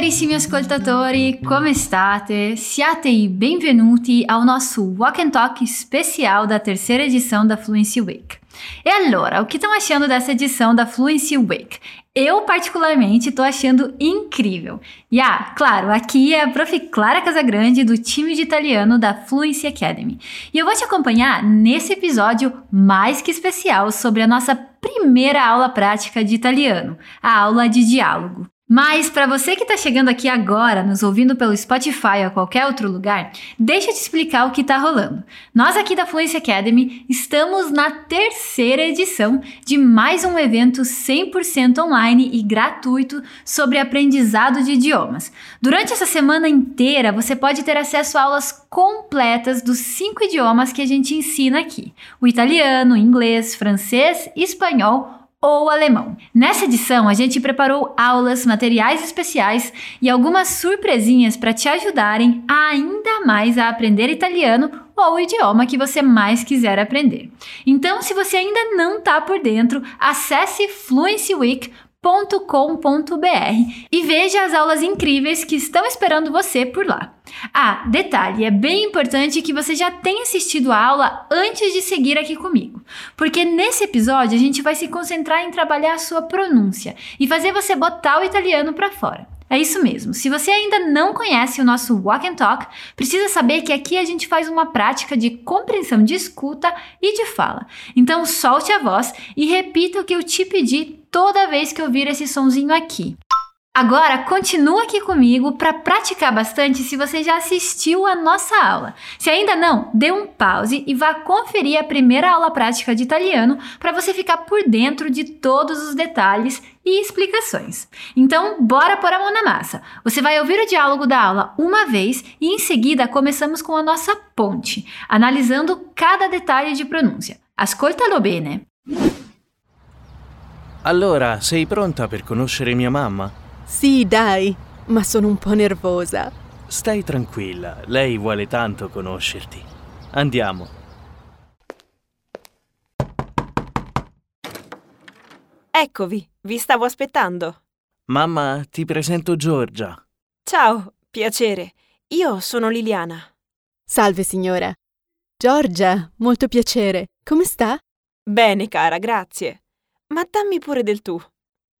carissimi ascoltatori, come state? Siate i benvenuti ao nosso Walk and Talk especial da terceira edição da Fluency Week. E allora, o que estão achando dessa edição da Fluency Week? Eu, particularmente, estou achando incrível. E ah, claro, aqui é a prof. Clara Casagrande do time de italiano da Fluency Academy. E eu vou te acompanhar nesse episódio mais que especial sobre a nossa primeira aula prática de italiano, a aula de diálogo. Mas para você que está chegando aqui agora, nos ouvindo pelo Spotify ou qualquer outro lugar, deixa eu te explicar o que está rolando. Nós aqui da Fluency Academy estamos na terceira edição de mais um evento 100% online e gratuito sobre aprendizado de idiomas. Durante essa semana inteira, você pode ter acesso a aulas completas dos cinco idiomas que a gente ensina aqui: o italiano, inglês, francês, espanhol ou alemão. Nessa edição, a gente preparou aulas, materiais especiais e algumas surpresinhas para te ajudarem ainda mais a aprender italiano ou o idioma que você mais quiser aprender. Então, se você ainda não está por dentro, acesse Fluency Week com.br e veja as aulas incríveis que estão esperando você por lá. Ah, detalhe, é bem importante que você já tenha assistido a aula antes de seguir aqui comigo, porque nesse episódio a gente vai se concentrar em trabalhar a sua pronúncia e fazer você botar o italiano para fora. É isso mesmo. Se você ainda não conhece o nosso Walk and Talk, precisa saber que aqui a gente faz uma prática de compreensão de escuta e de fala. Então solte a voz e repita o que eu te pedi toda vez que ouvir esse sonzinho aqui. Agora, continua aqui comigo para praticar bastante se você já assistiu a nossa aula. Se ainda não, dê um pause e vá conferir a primeira aula prática de italiano para você ficar por dentro de todos os detalhes e explicações. Então, bora pôr a mão na massa. Você vai ouvir o diálogo da aula uma vez e em seguida começamos com a nossa ponte, analisando cada detalhe de pronúncia. Ascoltalo bene. Allora, sei pronta per conoscere mia mamma? Sì, dai, ma sono un po' nervosa. Stai tranquilla, lei vuole tanto conoscerti. Andiamo. Eccovi, vi stavo aspettando. Mamma, ti presento Giorgia. Ciao, piacere. Io sono Liliana. Salve, signora. Giorgia, molto piacere. Come sta? Bene, cara, grazie. Ma dammi pure del tu.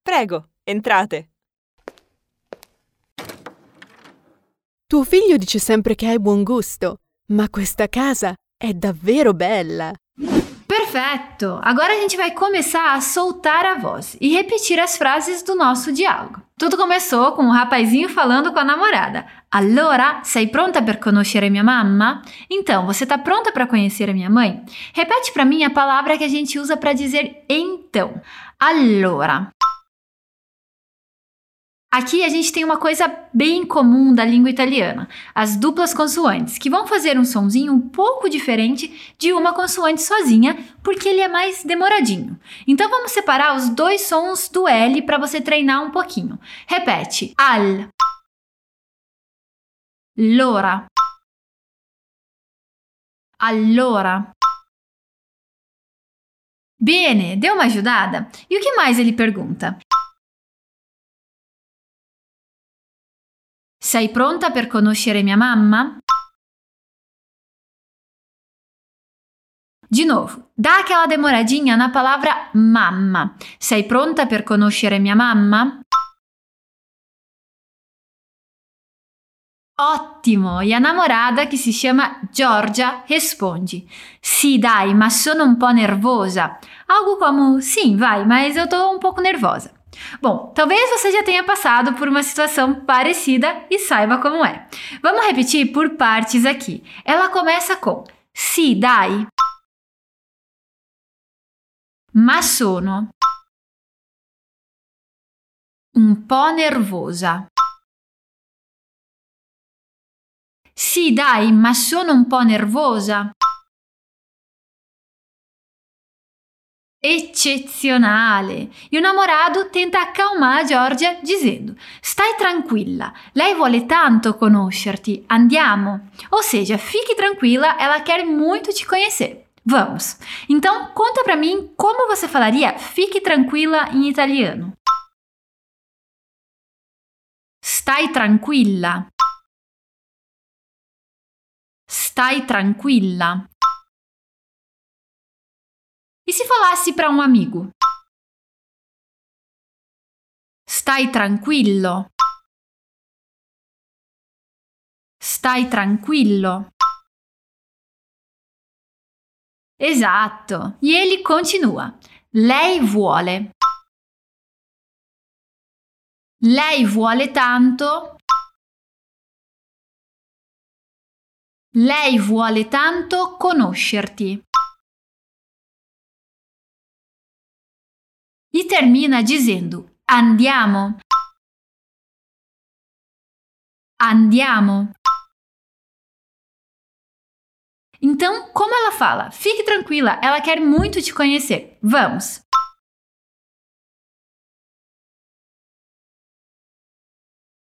Prego, entrate. Tuo figlio dice sempre che hai buon gusto, ma questa casa è davvero bella. Perfeito! Agora a gente vai começar a soltar a voz e repetir as frases do nosso diálogo. Tudo começou com um rapazinho falando com a namorada. Allora, sei pronta per conoscere minha mamma? Então, você tá pronta para conhecer a minha mãe? Repete para mim a palavra que a gente usa para dizer então. Allora. Aqui a gente tem uma coisa bem comum da língua italiana, as duplas consoantes, que vão fazer um sonzinho um pouco diferente de uma consoante sozinha, porque ele é mais demoradinho. Então vamos separar os dois sons do L para você treinar um pouquinho. Repete: al, l'ora, allora. Bene, deu uma ajudada? E o que mais ele pergunta? Sei pronta per conoscere mia mamma? De novo, dá aquela demoradinha na palavra mamma. Sei pronta per conoscere mia mamma? Ottimo! E a namorada, che si chiama Giorgia, risponde: Sì, dai, ma sono un po' nervosa. Algo como: Sim, vai, mas eu tô um pouco nervosa. Bom, talvez você já tenha passado por uma situação parecida e saiba como é. Vamos repetir por partes aqui. Ela começa com Sì, dai. Ma sono un po' nervosa. Sì, dai, ma sono un po' nervosa. Eccezionale. E o namorado tenta acalmar Giorgia dizendo: Stai tranquilla, lei vuole tanto conoscerti, andiamo. Ou seja, fique tranquila, ela quer muito te conhecer. Vamos. Então, conta para mim como você falaria fique tranquila em italiano. Stai tranquilla. Stai tranquilla. E se falasse para um amigo? Stai tranquillo. Stai tranquillo. Esatto. E ele continua. Lei vuole. Lei vuole tanto. Lei vuole tanto conoscerti. E termina dizendo andiamo. Andiamo. Então, como ela fala? Fique tranquila, ela quer muito te conhecer. Vamos!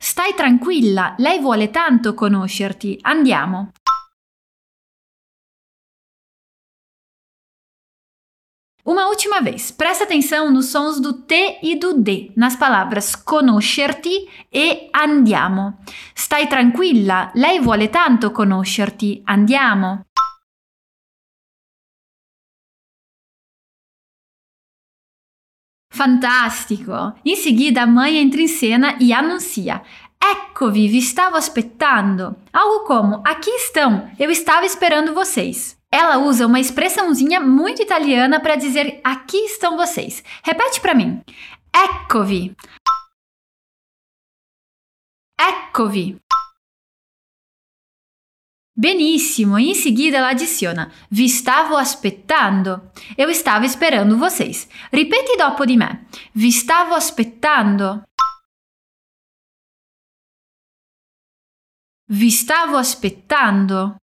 Stai tranquilla, lei vuole tanto conoscerti. Andiamo. Uma última vez, presta atenção nos sons do T e do D nas palavras conoscerti e andiamo. Stai tranquilla, lei vuole tanto conoscerti. Andiamo. Fantastico! In seguida a mãe entra in cena e anuncia: Eccovi, vi stavo aspettando. Algo como: Aqui estão, eu estava esperando vocês. Ela usa uma expressãozinha muito italiana para dizer aqui estão vocês. Repete para mim. Eccovi. Eccovi. Benissimo, e em seguida ela adiciona: Vi stavo aspettando. Eu estava esperando vocês. Ripeti dopo di me. Vi stavo aspettando. Vi stavo aspettando.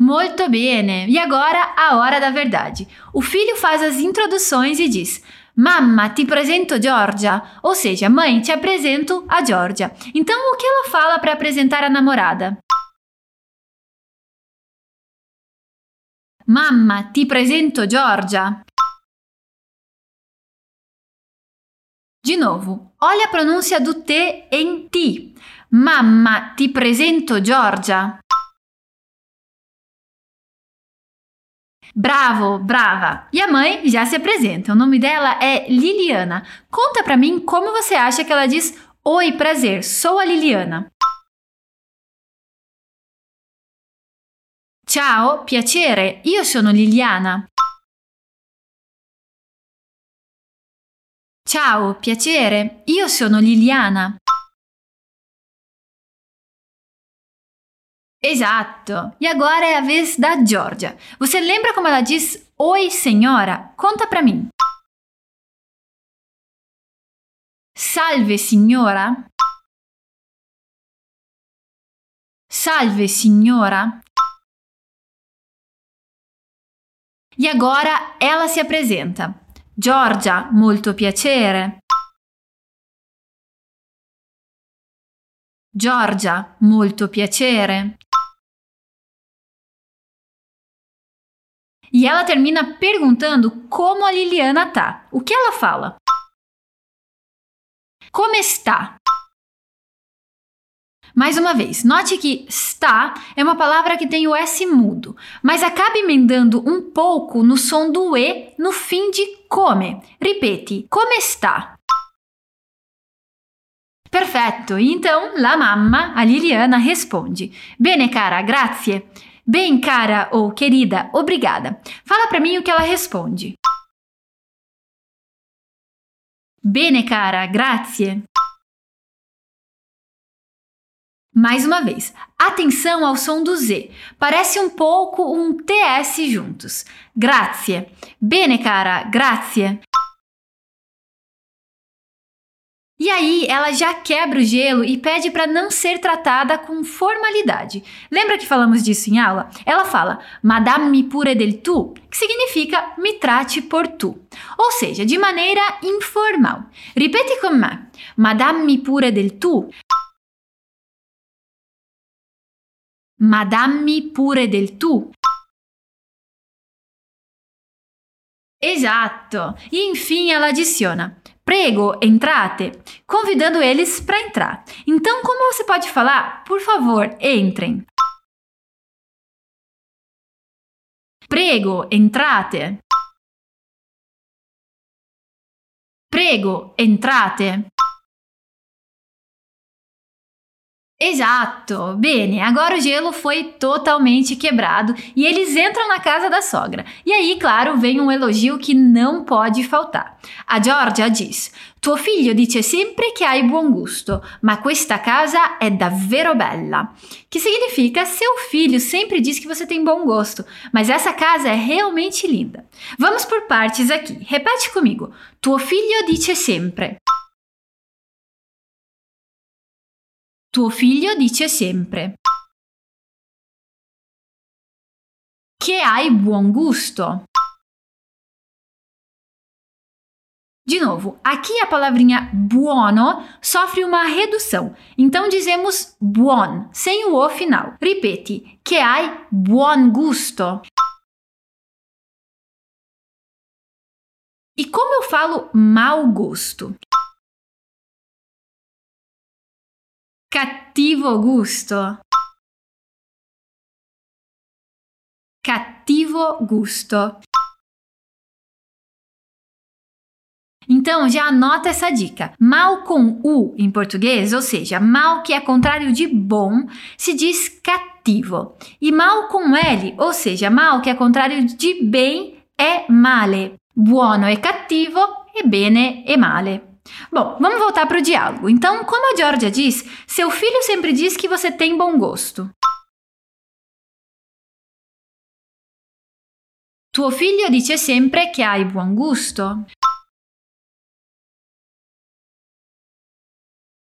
Muito bene! E agora a hora da verdade. O filho faz as introduções e diz: Mamma, ti presento Georgia. Ou seja, mãe, te apresento a Georgia. Então, o que ela fala para apresentar a namorada? Mamma, ti presento Georgia. De novo, olha a pronúncia do T em ti. Mamma, ti presento Georgia. Bravo, brava! E a mãe já se apresenta. O nome dela é Liliana. Conta pra mim como você acha que ela diz Oi, prazer, sou a Liliana. Ciao, piacere, io sono Liliana. Ciao, piacere, io sono Liliana. Exato! E agora é a vez da Georgia. Você lembra como ela diz Oi, senhora? Conta pra mim. Salve, signora. Salve, signora. E agora ela se apresenta. Giorgia, molto piacere. Giorgia, molto piacere. E ela termina perguntando como a Liliana tá. O que ela fala? Como está? Mais uma vez, note que está é uma palavra que tem o S mudo, mas acaba emendando um pouco no som do E no fim de come. Repete, come está? Perfetto, então la mamma, a Liliana, responde: Bene, cara, grazie. Bem, cara ou querida, obrigada. Fala para mim o que ela responde. Bene, cara, grazie. Mais uma vez, atenção ao som do Z. Parece um pouco um TS juntos. Grazie. Bene, cara, grazie. E aí ela já quebra o gelo e pede para não ser tratada com formalidade. Lembra que falamos disso em aula? Ela fala Madame pure del tu, que significa me trate por tu, ou seja, de maneira informal. Ripeti com me. Madame pure del tu. Ma dammi pure del tu. Esatto. E enfim ela adiciona: Prego, entrate, convidando eles para entrar. Então, como você pode falar? Por favor, entrem. Prego, entrate. Prego, entrate. Exato! Bene, agora o gelo foi totalmente quebrado e eles entram na casa da sogra. E aí, claro, vem um elogio que não pode faltar. A Georgia diz: Tuo figlio dice sempre che hai buon gusto, ma questa casa è davvero bella. Que significa: seu filho sempre diz que você tem bom gosto, mas essa casa é realmente linda. Vamos por partes aqui. Repete comigo: Tuo figlio dice sempre. Tuo figlio dice sempre che hai buon gusto. De novo, aqui a palavrinha buono sofre uma redução. Então dizemos buon, sem o o final. Ripeti, che hai buon gusto. E como eu falo mau gosto? Cattivo gusto. Cattivo gusto. Então já anota essa dica. Mal com U em português, ou seja, mal que é contrário de bom, se diz cattivo. E mal com L, ou seja, mal que é contrário de bem, é male. Buono é cattivo e bene é male. Bom, vamos voltar para o diálogo. Então, como a Georgia diz, seu filho sempre diz que você tem bom gosto. Tuo figlio dice sempre che hai buon gusto.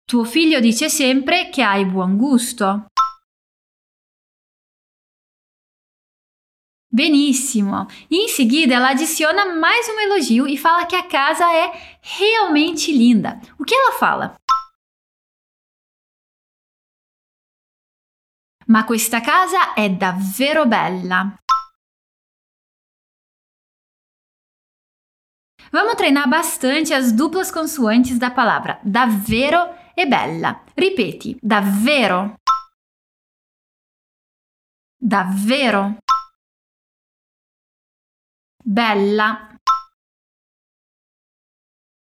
Tuo figlio dice sempre che hai buon gusto. Benissimo! E em seguida ela adiciona mais um elogio e fala que a casa é realmente linda. O que ela fala? Ma questa casa è davvero bella. Vamos treinar bastante as duplas consoantes da palavra davvero e bella. Ripeti, davvero. Davvero. Bella.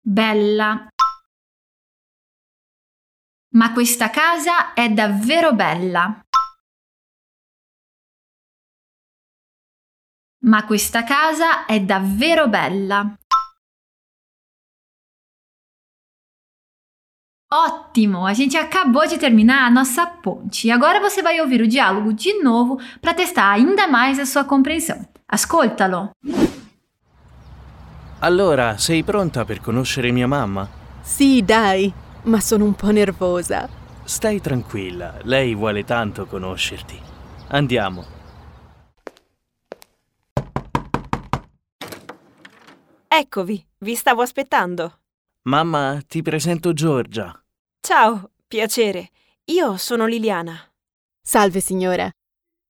Bella. Ma questa casa è davvero bella. Ma questa casa è davvero bella. Ótimo! A gente acabou de terminar a nossa ponte e agora você vai ouvir o diálogo de novo para testar ainda mais a sua compreensão. Ascoltalo. Allora, sei pronta per conoscere mia mamma? Sì, dai, ma sono un po' nervosa. Stai tranquilla, lei vuole tanto conoscerti. Andiamo. Eccovi, vi stavo aspettando. Mamma, ti presento Giorgia. Ciao, piacere. Io sono Liliana. Salve, signora.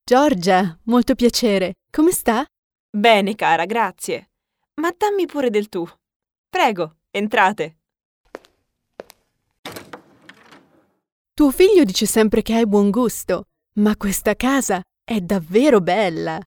Giorgia, molto piacere. Come sta? Bene, cara, grazie. Ma dammi pure del tu. Prego, entrate. Tuo figlio dice sempre che hai buon gusto, ma questa casa è davvero bella.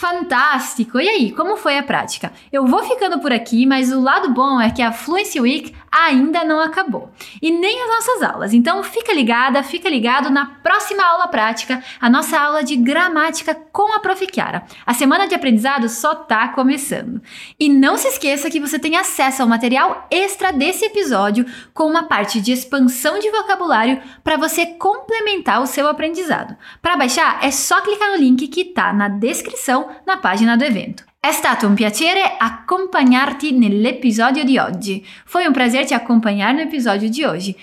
Fantástico! E aí, como foi a prática? Eu vou ficando por aqui, mas o lado bom é que a Fluency Week ainda não acabou. E nem as nossas aulas. Então fica ligada, fica ligado na próxima aula prática, a nossa aula de gramática com a Prof. Chiara. A semana de aprendizado só tá começando. E não se esqueça que você tem acesso ao material extra desse episódio com uma parte de expansão de vocabulário para você complementar o seu aprendizado. Para baixar, é só clicar no link que tá na descrição na pagina do evento. È stato un piacere accompagnarti nell'episodio di oggi. Foi um prazer te acompanhar no episódio de hoje.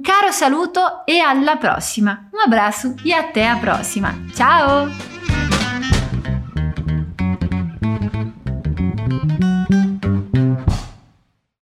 Caro saluto e alla prossima. Um abraço e até a próxima. Ciao!